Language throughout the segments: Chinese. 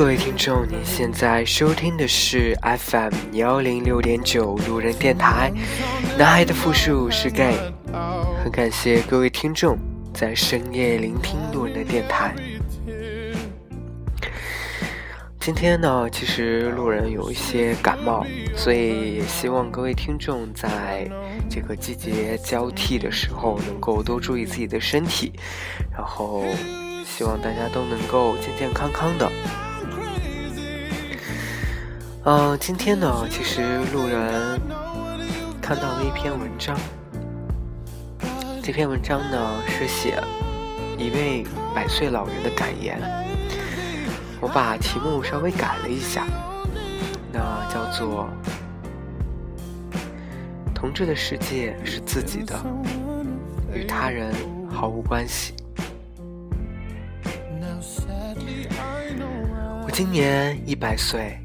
各位听众，您现在收听的是 FM 幺零六点九路人电台。男孩的复数是 gay，很感谢各位听众在深夜聆听路人的电台。今天呢，其实路人有一些感冒，所以也希望各位听众在这个季节交替的时候，能够多注意自己的身体，然后希望大家都能够健健康康的。嗯，今天呢，其实路人看到了一篇文章，这篇文章呢是写一位百岁老人的感言。我把题目稍微改了一下，那叫做“同志的世界是自己的，与他人毫无关系”。我今年一百岁，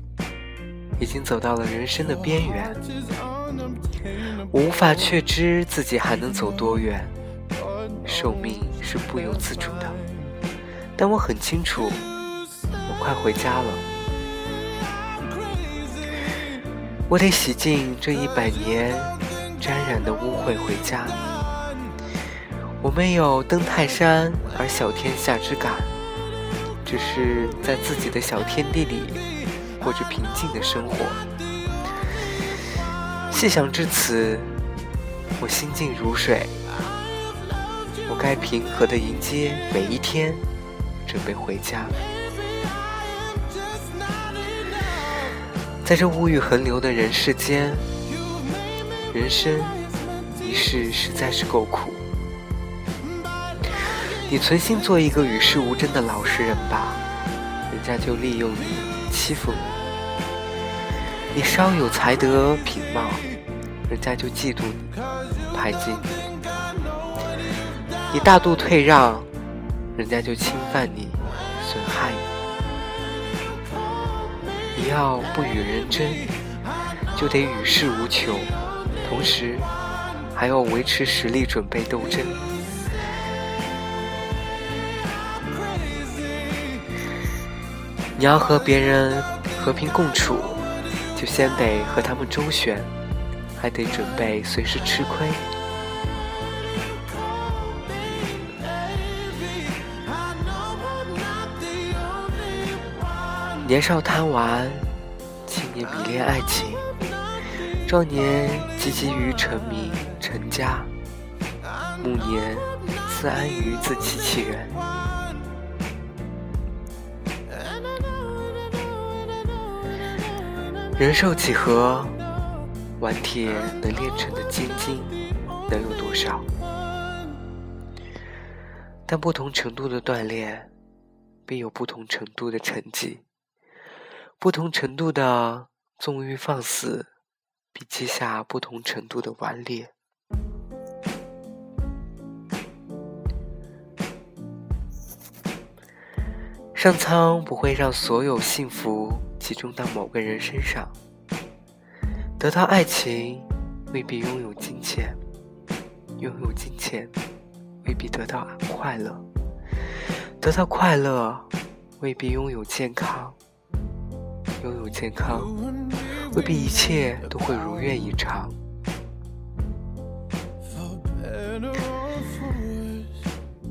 已经走到了人生的边缘，我无法确知自己还能走多远，寿命是不由自主的，但我很清楚。我快回家了，我得洗净这一百年沾染的污秽回家。我没有登泰山而小天下之感，只是在自己的小天地里过着平静的生活。细想至此，我心静如水。我该平和的迎接每一天，准备回家。在这物欲横流的人世间，人生一世实在是够苦。你存心做一个与世无争的老实人吧，人家就利用你欺负你；你稍有才德品貌，人家就嫉妒你排挤你；你大度退让，人家就侵犯你损害你。你要不与人争，就得与世无求，同时还要维持实力，准备斗争。你要和别人和平共处，就先得和他们周旋，还得准备随时吃亏。年少贪玩，青年迷恋爱情，壮年汲汲于成名成家，暮年自安于自欺欺人。人寿几何，顽铁能炼成的坚金能有多少？但不同程度的锻炼，必有不同程度的成绩。不同程度的纵欲放肆，比记下不同程度的顽劣。上苍不会让所有幸福集中到某个人身上。得到爱情，未必拥有金钱；拥有金钱，未必得到快乐；得到快乐，未必拥有健康。拥有健康，未必一切都会如愿以偿。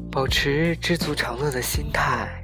保持知足常乐的心态，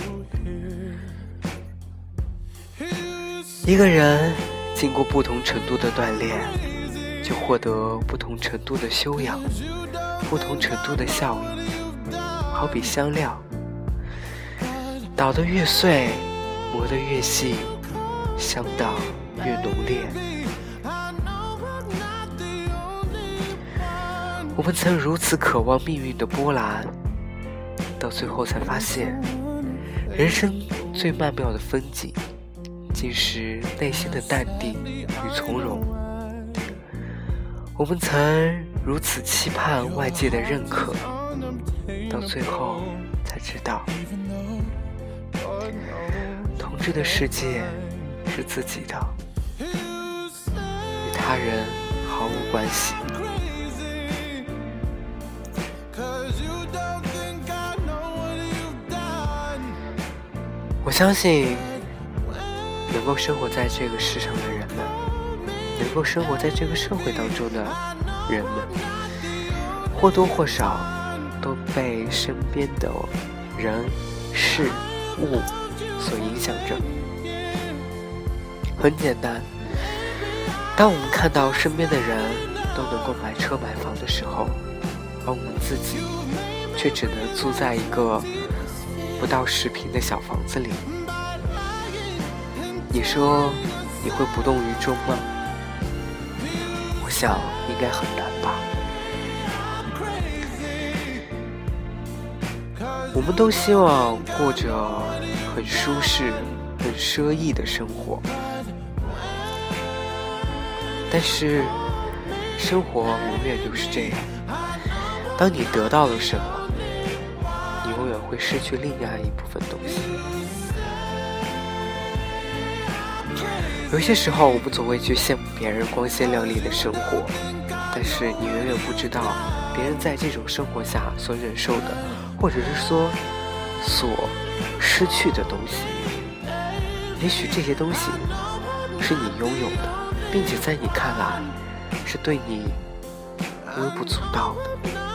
一个人经过不同程度的锻炼，就获得不同程度的修养，不同程度的效益。好比香料，捣得越碎。磨得越细，香道越浓烈。我们曾如此渴望命运的波澜，到最后才发现，人生最曼妙的风景，竟是内心的淡定与从容。我们曾如此期盼外界的认可，到最后才知道，同志的世界是自己的，与他人毫无关系。我相信，能够生活在这个世上的人们，能够生活在这个社会当中的人们，或多或少都被身边的人事物所影响着。很简单，当我们看到身边的人都能够买车买房的时候，而我们自己却只能租在一个。不到十平的小房子里，你说你会不动于衷吗？我想应该很难吧。我们都希望过着很舒适、很奢逸的生活，但是生活永远就是这样。当你得到了什么？会失去另外一部分东西。有些时候，我们总会去羡慕别人光鲜亮丽的生活，但是你永远不知道别人在这种生活下所忍受的，或者是说所失去的东西。也许这些东西是你拥有的，并且在你看来是对你微不足道的。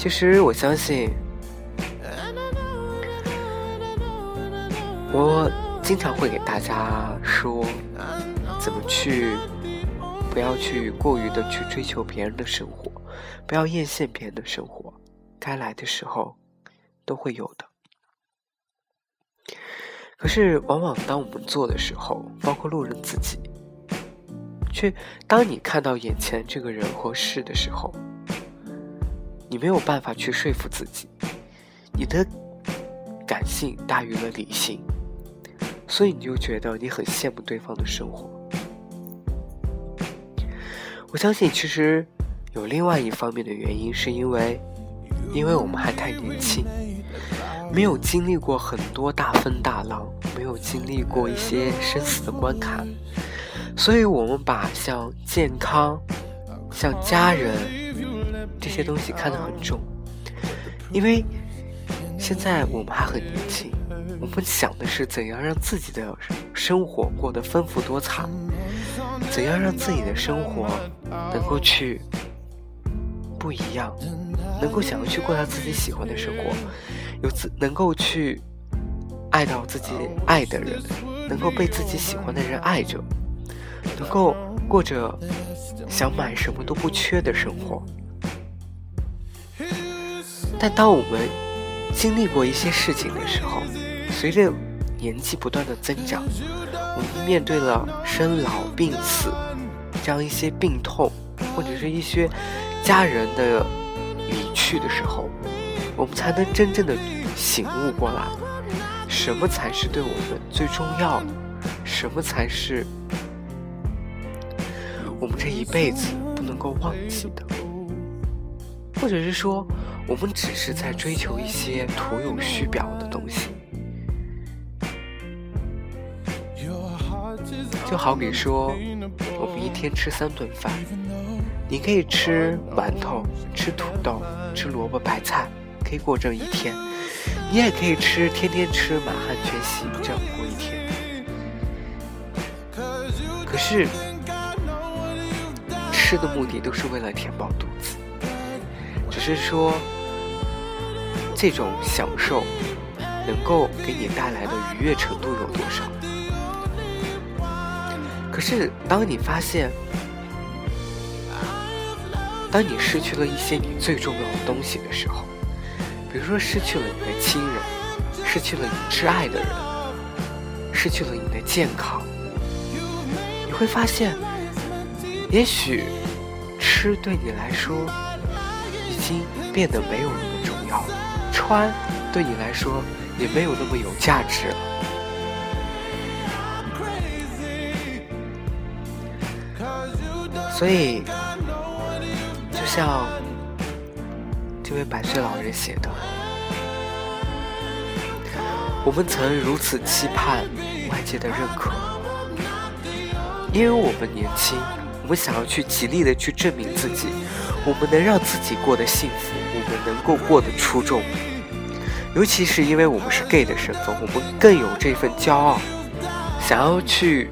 其实我相信，我经常会给大家说，怎么去，不要去过于的去追求别人的生活，不要艳羡别人的生活，该来的时候都会有的。可是，往往当我们做的时候，包括路人自己，却当你看到眼前这个人或事的时候。你没有办法去说服自己，你的感性大于了理性，所以你就觉得你很羡慕对方的生活。我相信，其实有另外一方面的原因，是因为，因为我们还太年轻，没有经历过很多大风大浪，没有经历过一些生死的关卡，所以我们把像健康、像家人。这些东西看得很重，因为现在我们还很年轻，我们想的是怎样让自己的生活过得丰富多彩，怎样让自己的生活能够去不一样，能够想要去过上自己喜欢的生活，有自能够去爱到自己爱的人，能够被自己喜欢的人爱着，能够过着想买什么都不缺的生活。但当我们经历过一些事情的时候，随着年纪不断的增长，我们面对了生老病死这样一些病痛，或者是一些家人的离去的时候，我们才能真正的醒悟过来，什么才是对我们最重要的，什么才是我们这一辈子不能够忘记的，或者是说。我们只是在追求一些徒有虚表的东西，就好比说，我们一天吃三顿饭，你可以吃馒头、吃土豆、吃萝卜白菜，可以过这一天；你也可以吃天天吃满汉全席，这样过一天。可是，吃的目的都是为了填饱肚子，只是说。这种享受能够给你带来的愉悦程度有多少？可是，当你发现，当你失去了一些你最重要的东西的时候，比如说失去了你的亲人，失去了你挚爱的人，失去了你的健康，你会发现，也许吃对你来说已经变得没有那么，穿对你来说也没有那么有价值了。所以，就像这位百岁老人写的。我们曾如此期盼外界的认可，因为我们年轻，我们想要去极力的去证明自己，我们能让自己过得幸福，我们能够过得出众。尤其是因为我们是 gay 的身份，我们更有这份骄傲，想要去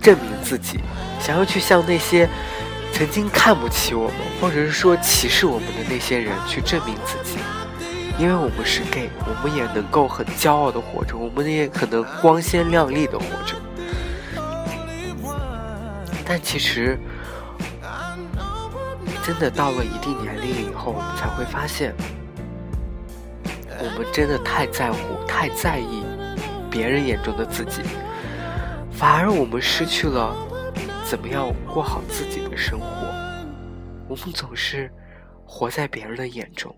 证明自己，想要去向那些曾经看不起我们，或者是说歧视我们的那些人去证明自己。因为我们是 gay，我们也能够很骄傲的活着，我们也可能光鲜亮丽的活着。但其实，真的到了一定年龄以后，我们才会发现，我们真的太在乎、太在意别人眼中的自己，反而我们失去了怎么样过好自己的生活。我们总是活在别人的眼中。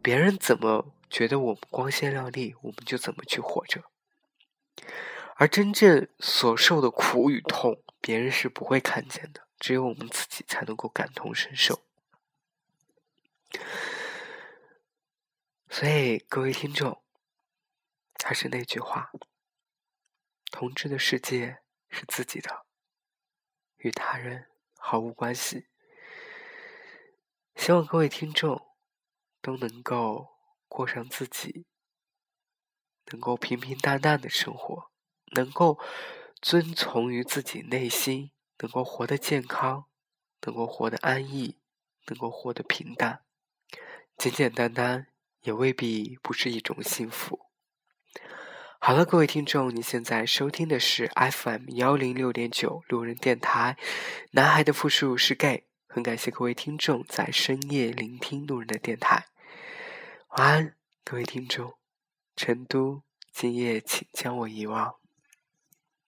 别人怎么觉得我们光鲜亮丽，我们就怎么去活着。而真正所受的苦与痛，别人是不会看见的，只有我们自己才能够感同身受。所以，各位听众，还是那句话：同志的世界是自己的，与他人毫无关系。希望各位听众。都能够过上自己能够平平淡淡的生活，能够遵从于自己内心，能够活得健康，能够活得安逸，能够活得平淡，简简单单也未必不是一种幸福。好了，各位听众，你现在收听的是 FM 幺零六点九路人电台，男孩的复数是 gay。很感谢各位听众在深夜聆听路人的电台。晚安，各位听众。成都，今夜请将我遗忘。